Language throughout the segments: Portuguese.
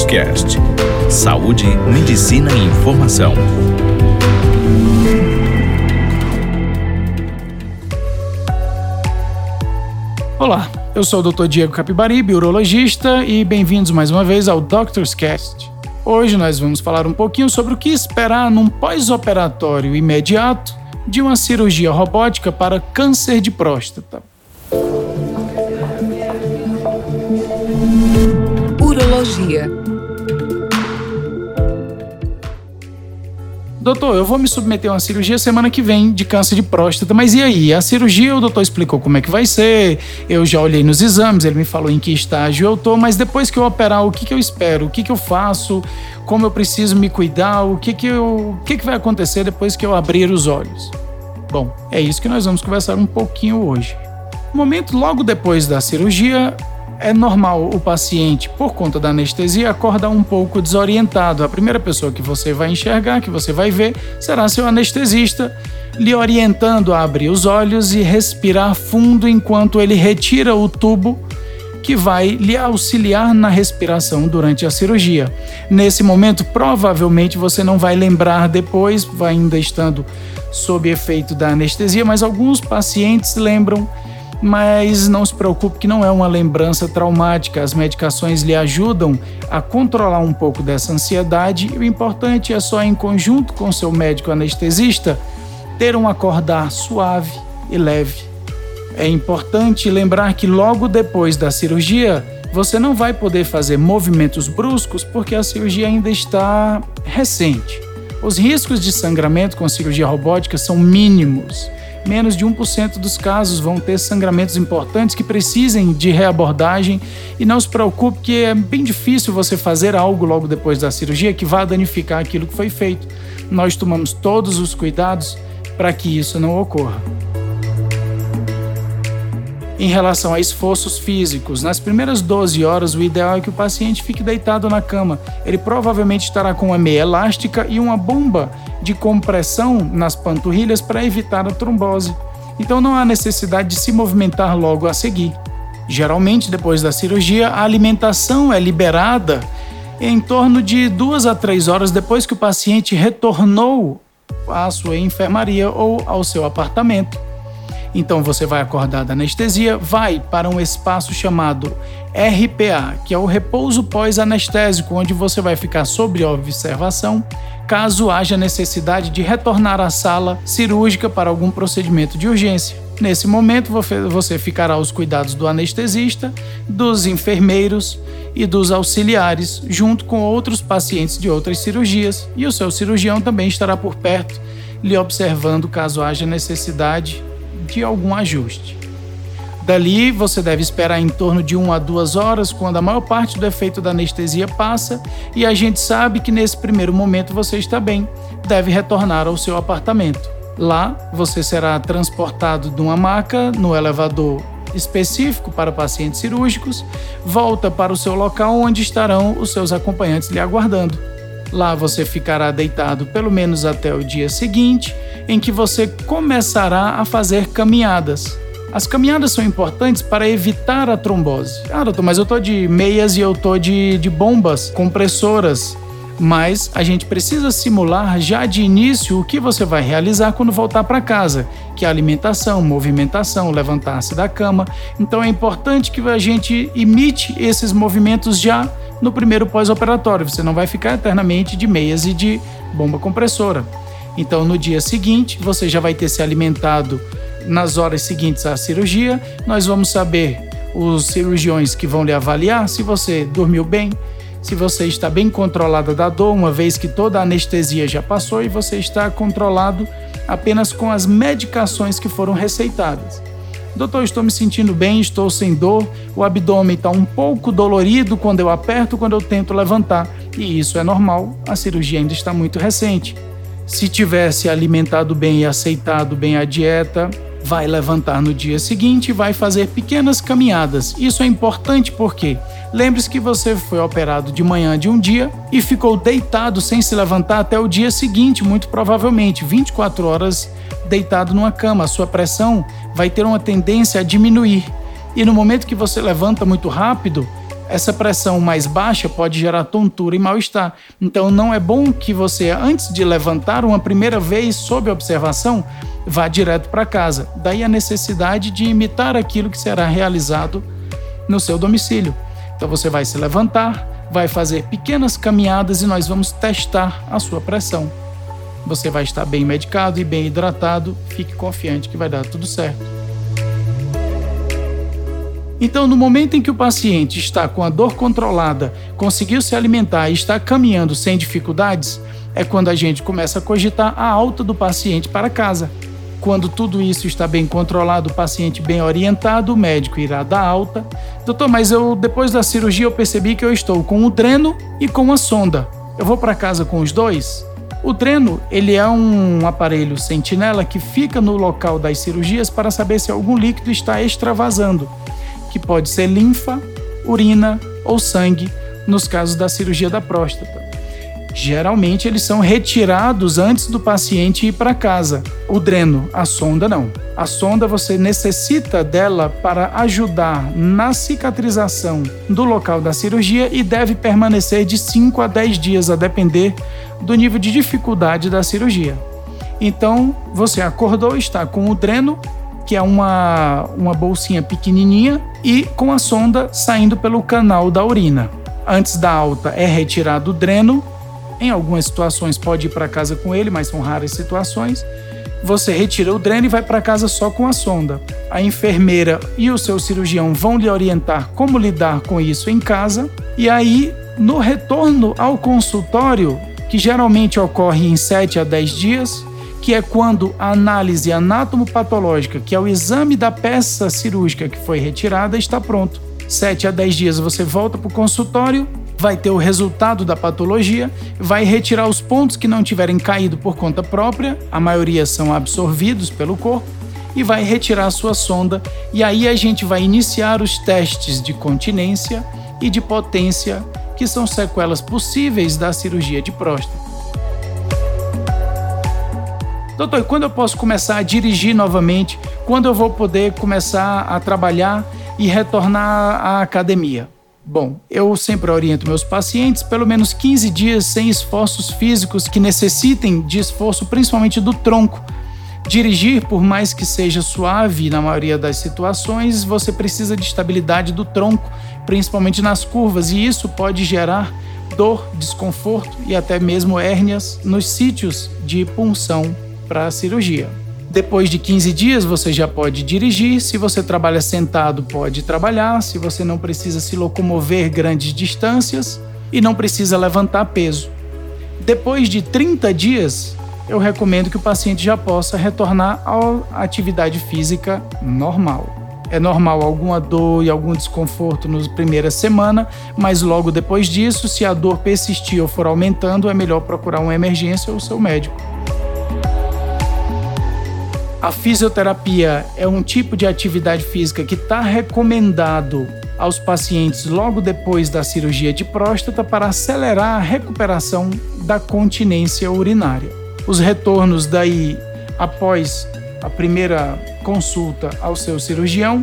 Doctors Cast. Saúde, medicina e informação. Olá, eu sou o Dr. Diego Capibaribe, urologista, e bem-vindos mais uma vez ao Doctors Cast. Hoje nós vamos falar um pouquinho sobre o que esperar num pós-operatório imediato de uma cirurgia robótica para câncer de próstata. Urologia. Doutor, eu vou me submeter a uma cirurgia semana que vem de câncer de próstata, mas e aí? A cirurgia, o doutor explicou como é que vai ser, eu já olhei nos exames, ele me falou em que estágio eu tô, mas depois que eu operar, o que, que eu espero? O que, que eu faço? Como eu preciso me cuidar? O que, que, eu, o que, que vai acontecer depois que eu abrir os olhos? Bom, é isso que nós vamos conversar um pouquinho hoje. No momento logo depois da cirurgia, é normal o paciente, por conta da anestesia, acordar um pouco desorientado. A primeira pessoa que você vai enxergar, que você vai ver, será seu anestesista, lhe orientando a abrir os olhos e respirar fundo enquanto ele retira o tubo que vai lhe auxiliar na respiração durante a cirurgia. Nesse momento, provavelmente você não vai lembrar depois, ainda estando sob efeito da anestesia, mas alguns pacientes lembram mas não se preocupe que não é uma lembrança traumática. As medicações lhe ajudam a controlar um pouco dessa ansiedade e o importante é só em conjunto com seu médico anestesista ter um acordar suave e leve. É importante lembrar que logo depois da cirurgia você não vai poder fazer movimentos bruscos porque a cirurgia ainda está recente. Os riscos de sangramento com cirurgia robótica são mínimos menos de 1% dos casos vão ter sangramentos importantes que precisem de reabordagem. E não se preocupe, que é bem difícil você fazer algo logo depois da cirurgia que vá danificar aquilo que foi feito. Nós tomamos todos os cuidados para que isso não ocorra. Em relação a esforços físicos, nas primeiras 12 horas, o ideal é que o paciente fique deitado na cama. Ele provavelmente estará com uma meia elástica e uma bomba de compressão nas panturrilhas para evitar a trombose. Então não há necessidade de se movimentar logo a seguir. Geralmente, depois da cirurgia, a alimentação é liberada em torno de duas a três horas depois que o paciente retornou à sua enfermaria ou ao seu apartamento. Então você vai acordar da anestesia, vai para um espaço chamado RPA, que é o repouso pós-anestésico, onde você vai ficar sob observação caso haja necessidade de retornar à sala cirúrgica para algum procedimento de urgência. Nesse momento, você ficará aos cuidados do anestesista, dos enfermeiros e dos auxiliares, junto com outros pacientes de outras cirurgias, e o seu cirurgião também estará por perto, lhe observando caso haja necessidade de algum ajuste. Dali, você deve esperar em torno de 1 a 2 horas, quando a maior parte do efeito da anestesia passa e a gente sabe que nesse primeiro momento você está bem, deve retornar ao seu apartamento. Lá, você será transportado de uma maca no elevador específico para pacientes cirúrgicos, volta para o seu local onde estarão os seus acompanhantes lhe aguardando. Lá você ficará deitado pelo menos até o dia seguinte em que você começará a fazer caminhadas. As caminhadas são importantes para evitar a trombose. Ah, doutor, mas eu tô de meias e eu tô de, de bombas compressoras. Mas a gente precisa simular já de início o que você vai realizar quando voltar para casa, que é alimentação, movimentação, levantar-se da cama. Então é importante que a gente imite esses movimentos já no primeiro pós-operatório. Você não vai ficar eternamente de meias e de bomba compressora. Então, no dia seguinte, você já vai ter se alimentado nas horas seguintes à cirurgia. Nós vamos saber os cirurgiões que vão lhe avaliar se você dormiu bem, se você está bem controlada da dor, uma vez que toda a anestesia já passou e você está controlado apenas com as medicações que foram receitadas. Doutor, estou me sentindo bem, estou sem dor, o abdômen está um pouco dolorido quando eu aperto, quando eu tento levantar. E isso é normal, a cirurgia ainda está muito recente. Se tivesse alimentado bem e aceitado bem a dieta, vai levantar no dia seguinte e vai fazer pequenas caminhadas. Isso é importante porque lembre-se que você foi operado de manhã de um dia e ficou deitado sem se levantar até o dia seguinte, muito provavelmente 24 horas deitado numa cama. A sua pressão vai ter uma tendência a diminuir. E no momento que você levanta muito rápido, essa pressão mais baixa pode gerar tontura e mal-estar. Então, não é bom que você, antes de levantar uma primeira vez sob observação, vá direto para casa. Daí a necessidade de imitar aquilo que será realizado no seu domicílio. Então, você vai se levantar, vai fazer pequenas caminhadas e nós vamos testar a sua pressão. Você vai estar bem medicado e bem hidratado, fique confiante que vai dar tudo certo. Então, no momento em que o paciente está com a dor controlada, conseguiu se alimentar e está caminhando sem dificuldades, é quando a gente começa a cogitar a alta do paciente para casa. Quando tudo isso está bem controlado, o paciente bem orientado, o médico irá dar alta. Doutor, mas eu depois da cirurgia eu percebi que eu estou com o dreno e com a sonda. Eu vou para casa com os dois? O dreno, ele é um aparelho sentinela que fica no local das cirurgias para saber se algum líquido está extravasando que pode ser linfa, urina ou sangue, nos casos da cirurgia da próstata. Geralmente eles são retirados antes do paciente ir para casa. O dreno, a sonda não. A sonda você necessita dela para ajudar na cicatrização do local da cirurgia e deve permanecer de 5 a 10 dias a depender do nível de dificuldade da cirurgia. Então, você acordou, está com o dreno, que é uma, uma bolsinha pequenininha e com a sonda saindo pelo canal da urina. Antes da alta é retirado o dreno. Em algumas situações pode ir para casa com ele, mas são raras situações. Você retira o dreno e vai para casa só com a sonda. A enfermeira e o seu cirurgião vão lhe orientar como lidar com isso em casa. E aí, no retorno ao consultório, que geralmente ocorre em 7 a 10 dias, que é quando a análise anatomopatológica, que é o exame da peça cirúrgica que foi retirada, está pronto. 7 a 10 dias você volta para o consultório, vai ter o resultado da patologia, vai retirar os pontos que não tiverem caído por conta própria, a maioria são absorvidos pelo corpo, e vai retirar a sua sonda, e aí a gente vai iniciar os testes de continência e de potência, que são sequelas possíveis da cirurgia de próstata. Doutor, quando eu posso começar a dirigir novamente? Quando eu vou poder começar a trabalhar e retornar à academia? Bom, eu sempre oriento meus pacientes pelo menos 15 dias sem esforços físicos que necessitem de esforço, principalmente do tronco. Dirigir, por mais que seja suave na maioria das situações, você precisa de estabilidade do tronco, principalmente nas curvas, e isso pode gerar dor, desconforto e até mesmo hérnias nos sítios de punção para a cirurgia. Depois de 15 dias, você já pode dirigir. Se você trabalha sentado, pode trabalhar. Se você não precisa se locomover grandes distâncias e não precisa levantar peso. Depois de 30 dias, eu recomendo que o paciente já possa retornar à atividade física normal. É normal alguma dor e algum desconforto na primeira semana, mas logo depois disso, se a dor persistir ou for aumentando, é melhor procurar uma emergência ou seu médico. A fisioterapia é um tipo de atividade física que está recomendado aos pacientes logo depois da cirurgia de próstata para acelerar a recuperação da continência urinária. Os retornos daí após a primeira consulta ao seu cirurgião,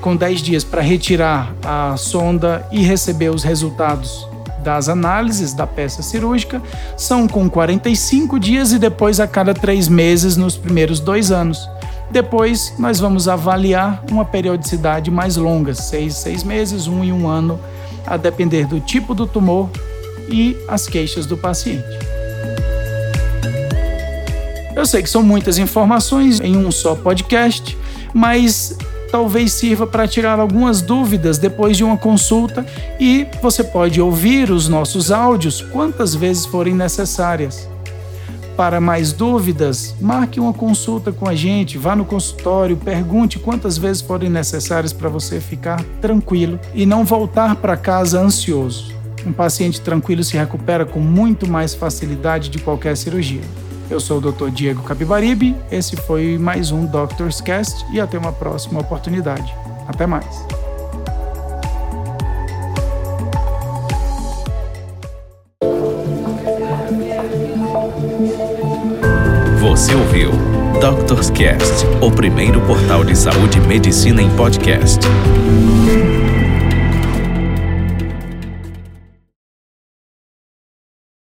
com 10 dias para retirar a sonda e receber os resultados das análises da peça cirúrgica são com 45 dias e depois a cada três meses nos primeiros dois anos. Depois, nós vamos avaliar uma periodicidade mais longa, seis, seis meses, um e um ano, a depender do tipo do tumor e as queixas do paciente. Eu sei que são muitas informações em um só podcast, mas talvez sirva para tirar algumas dúvidas depois de uma consulta e você pode ouvir os nossos áudios quantas vezes forem necessárias. Para mais dúvidas, marque uma consulta com a gente, vá no consultório, pergunte quantas vezes forem necessárias para você ficar tranquilo e não voltar para casa ansioso. Um paciente tranquilo se recupera com muito mais facilidade de qualquer cirurgia. Eu sou o Dr. Diego Capibaribe, esse foi mais um Doctor's Cast e até uma próxima oportunidade. Até mais. Você ouviu Doctor's Cast, o primeiro portal de saúde e medicina em podcast.